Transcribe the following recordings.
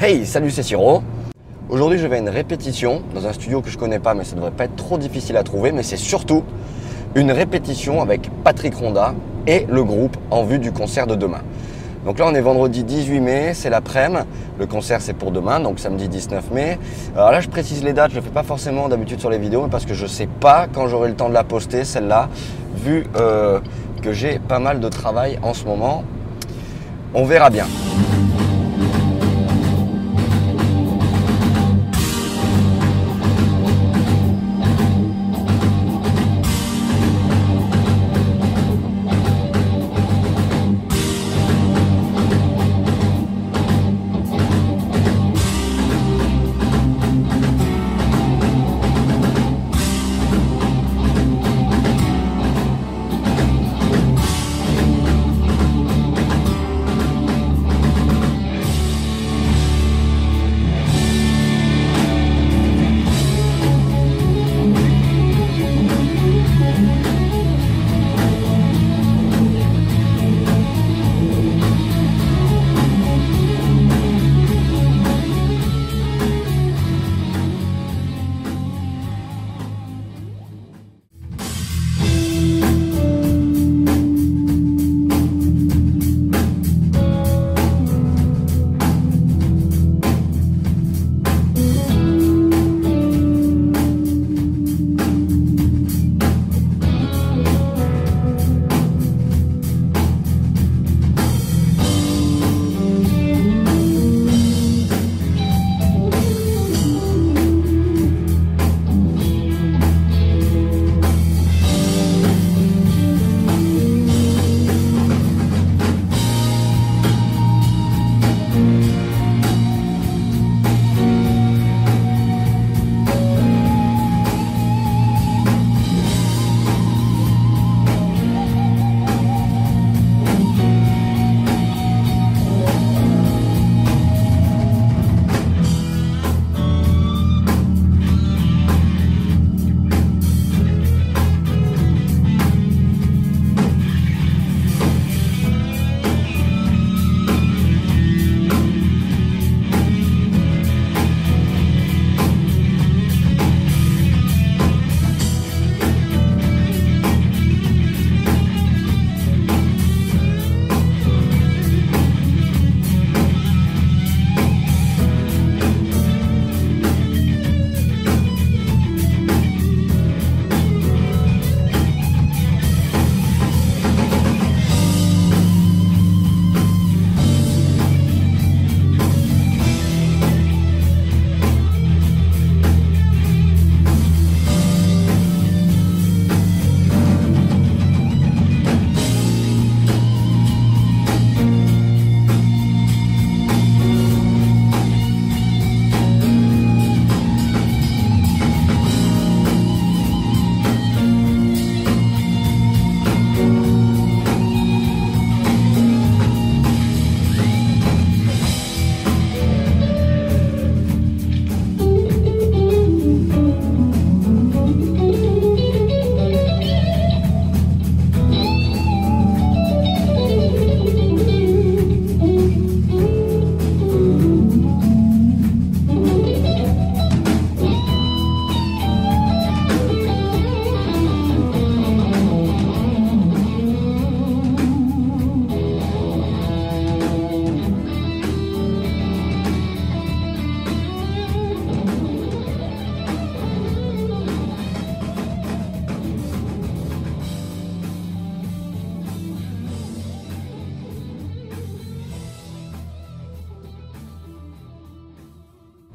Hey, salut, c'est Siro. Aujourd'hui, je vais à une répétition dans un studio que je connais pas, mais ça devrait pas être trop difficile à trouver. Mais c'est surtout une répétition avec Patrick Ronda et le groupe en vue du concert de demain. Donc là, on est vendredi 18 mai, c'est l'après-midi. Le concert, c'est pour demain, donc samedi 19 mai. Alors là, je précise les dates, je ne le fais pas forcément d'habitude sur les vidéos, parce que je ne sais pas quand j'aurai le temps de la poster, celle-là, vu euh, que j'ai pas mal de travail en ce moment. On verra bien.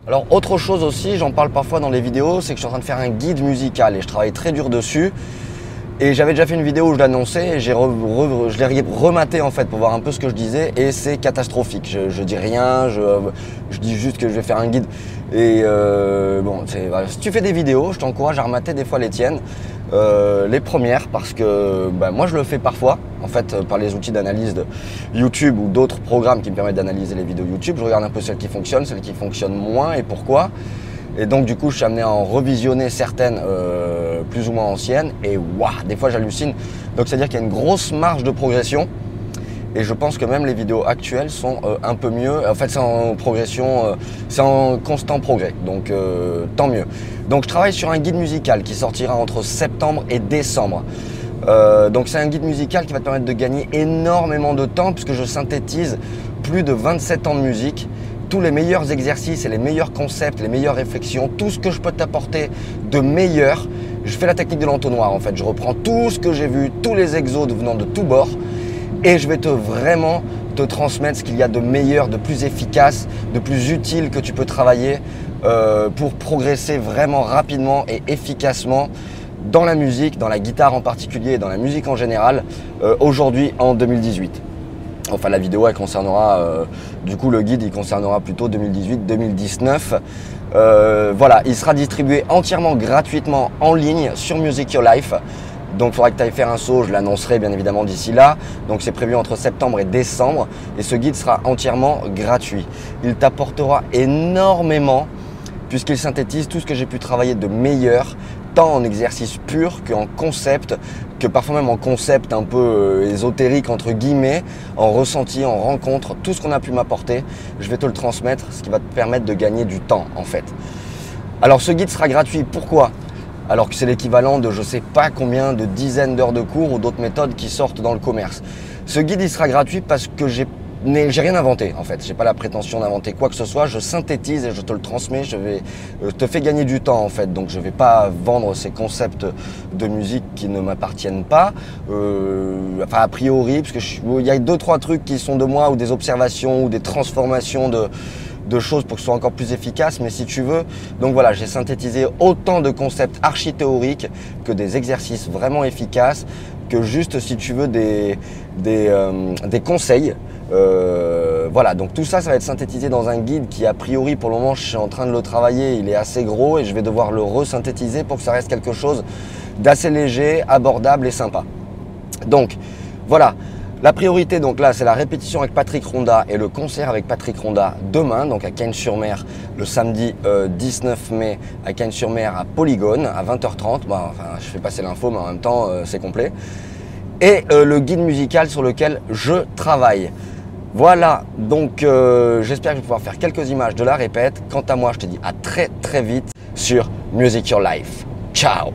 Alors autre chose aussi, j'en parle parfois dans les vidéos, c'est que je suis en train de faire un guide musical et je travaille très dur dessus. Et j'avais déjà fait une vidéo où je l'annonçais j'ai je l'ai rematé en fait pour voir un peu ce que je disais et c'est catastrophique. Je, je, dis rien, je, dis juste que je vais faire un guide. Et euh, bon, si tu fais des vidéos, je t'encourage à remater des fois les tiennes. Euh, les premières parce que bah, moi je le fais parfois en fait euh, par les outils d'analyse de YouTube ou d'autres programmes qui me permettent d'analyser les vidéos YouTube. Je regarde un peu celles qui fonctionnent, celles qui fonctionnent moins et pourquoi. Et donc du coup je suis amené à en revisionner certaines plus ou moins anciennes et waouh, des fois j'hallucine. Donc c'est à dire qu'il y a une grosse marge de progression. Et je pense que même les vidéos actuelles sont euh, un peu mieux. En fait, c'est en progression, euh, c'est en constant progrès. Donc, euh, tant mieux. Donc, je travaille sur un guide musical qui sortira entre septembre et décembre. donc, c'est un guide musical qui va te permettre de gagner énormément de temps puisque je synthétise plus de 27 ans de musique tous les meilleurs exercices et les meilleurs concepts, les meilleures réflexions, tout ce que je peux t'apporter de meilleur. Je fais la technique de l'entonnoir en fait. Je reprends tout ce que j'ai vu, tous les exos venant de tous bords et je vais te vraiment te transmettre ce qu'il y a de meilleur, de plus efficace, de plus utile que tu peux travailler euh, pour progresser vraiment rapidement et efficacement dans la musique, dans la guitare en particulier dans la musique en général euh, aujourd'hui en 2018. Enfin la vidéo elle concernera, euh, du coup le guide il concernera plutôt 2018-2019. voilà, il sera distribué entièrement gratuitement en ligne sur Music Your Life. Donc il faudra que tu ailles faire un saut, je l'annoncerai bien évidemment d'ici là. Donc c'est prévu entre septembre et décembre et ce guide sera entièrement gratuit. Il t'apportera énormément puisqu'il synthétise tout ce que j'ai pu travailler de meilleur, tant en exercice pur qu'en concept, que parfois même en concept un peu euh, ésotérique entre guillemets, en ressenti, en rencontre, tout ce qu'on a pu m'apporter, je vais te le transmettre, ce qui va te permettre de gagner du temps en fait. Alors ce guide sera gratuit, pourquoi? Alors que c'est l'équivalent de je sais pas combien de dizaines d'heures de cours ou d'autres méthodes qui sortent dans le commerce. Ce guide il sera gratuit parce que j'ai j'ai rien inventé en fait, j'ai pas la prétention d'inventer quoi que ce soit, je synthétise et je te le transmets, je vais euh, te fais gagner du temps en fait, donc je vais pas vendre ces concepts de musique qui ne m'appartiennent pas, euh, enfin a priori, parce que il y a deux trois trucs qui sont de moi ou des observations ou des transformations de de choses pour que ce soit encore plus efficace, mais si tu veux, donc voilà, j'ai synthétisé autant de concepts archi-théoriques que des exercices vraiment efficaces, juste, si tu veux, des, des, euh, conseils. Euh, voilà, donc tout ça, ça va être synthétisé dans un guide qui, a priori, pour le moment, je suis en train de le travailler, il est assez gros et je vais devoir le resynthétiser pour que ça reste quelque chose d'assez léger, abordable et sympa. Donc, voilà. La priorité, donc là, c'est la répétition avec Patrick Ronda et le concert avec Patrick Ronda demain, donc à Cannes-sur-Mer, le samedi 19 euh, mai à Cannes-sur-Mer à Polygone à 20h30. enfin, je fais passer l'info, mais en même temps, euh, c'est complet. Et euh, le guide musical sur lequel je travaille. Voilà, donc j'espère que je vais pouvoir faire quelques images de la répète. Quant à moi, je te dis à très très vite sur Music Your Life. Ciao